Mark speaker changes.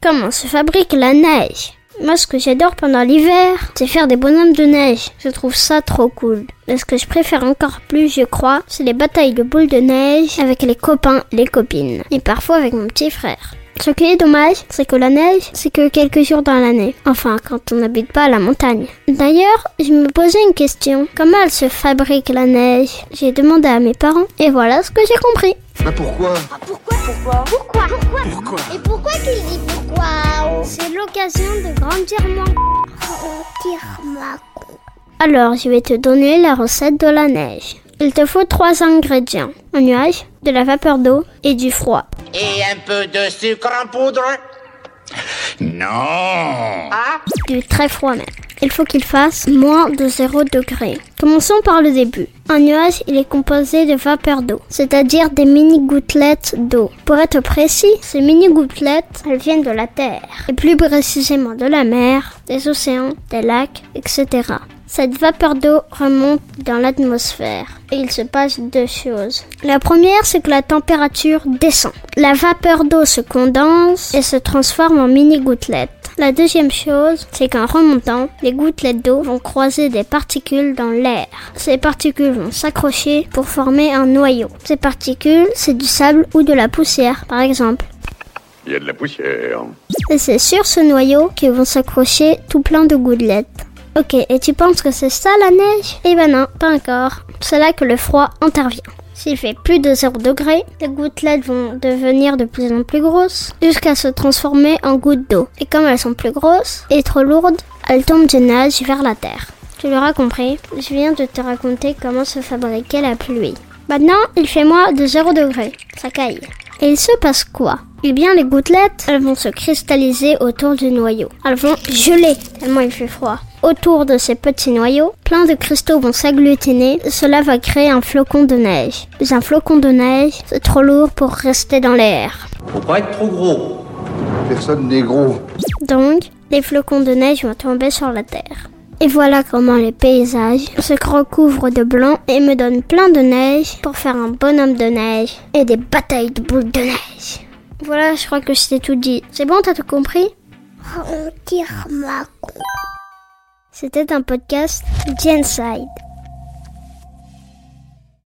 Speaker 1: Comment se fabrique la neige? Moi, ce que j'adore pendant l'hiver, c'est faire des bonhommes de neige. Je trouve ça trop cool. Mais ce que je préfère encore plus, je crois, c'est les batailles de boules de neige avec les copains, les copines. Et parfois avec mon petit frère. Ce qui est dommage, c'est que la neige, c'est que quelques jours dans l'année. Enfin, quand on n'habite pas à la montagne. D'ailleurs, je me posais une question. Comment elle se fabrique la neige? J'ai demandé à mes parents et voilà ce que j'ai compris.
Speaker 2: Bah pourquoi?
Speaker 3: Pourquoi Pourquoi? Pourquoi? Pourquoi?
Speaker 2: Pourquoi?
Speaker 3: Et pourquoi tu dis pourquoi
Speaker 1: C'est l'occasion de grandir Alors, je vais te donner la recette de la neige. Il te faut trois ingrédients. Un nuage, de la vapeur d'eau et du froid.
Speaker 4: Et un peu de sucre en poudre
Speaker 2: Non
Speaker 4: Ah
Speaker 1: Du très froid même. Il faut qu'il fasse moins de 0 degré. Commençons par le début. Un nuage, il est composé de vapeur d'eau, c'est-à-dire des mini gouttelettes d'eau. Pour être précis, ces mini gouttelettes, elles viennent de la Terre, et plus précisément de la mer, des océans, des lacs, etc. Cette vapeur d'eau remonte dans l'atmosphère et il se passe deux choses. La première, c'est que la température descend. La vapeur d'eau se condense et se transforme en mini gouttelettes. La deuxième chose, c'est qu'en remontant, les gouttelettes d'eau vont croiser des particules dans l'air. Ces particules vont s'accrocher pour former un noyau. Ces particules, c'est du sable ou de la poussière, par exemple.
Speaker 2: Il y a de la poussière.
Speaker 1: Et c'est sur ce noyau qu'ils vont s'accrocher tout plein de gouttelettes. Ok, et tu penses que c'est ça la neige? Eh ben non, pas encore. C'est là que le froid intervient. S'il fait plus de 0 degré, les gouttelettes vont devenir de plus en plus grosses jusqu'à se transformer en gouttes d'eau. Et comme elles sont plus grosses et trop lourdes, elles tombent du nuage vers la terre. Tu l'auras compris, je viens de te raconter comment se fabriquait la pluie. Maintenant, il fait moins de 0 degré. Ça caille. Et il se passe quoi? Eh bien, les gouttelettes, elles vont se cristalliser autour du noyau. Elles vont geler tellement il fait froid. Autour de ces petits noyaux, plein de cristaux vont s'agglutiner. Cela va créer un flocon de neige. Mais un flocon de neige, c'est trop lourd pour rester dans l'air.
Speaker 5: Faut pas être trop gros.
Speaker 2: Personne n'est gros.
Speaker 1: Donc, les flocons de neige vont tomber sur la terre. Et voilà comment les paysages se recouvrent de blanc et me donnent plein de neige pour faire un bonhomme de neige et des batailles de boules de neige. Voilà, je crois que je t'ai tout dit. C'est bon, t'as tout compris?
Speaker 3: On tire ma
Speaker 1: C'était un podcast Genside.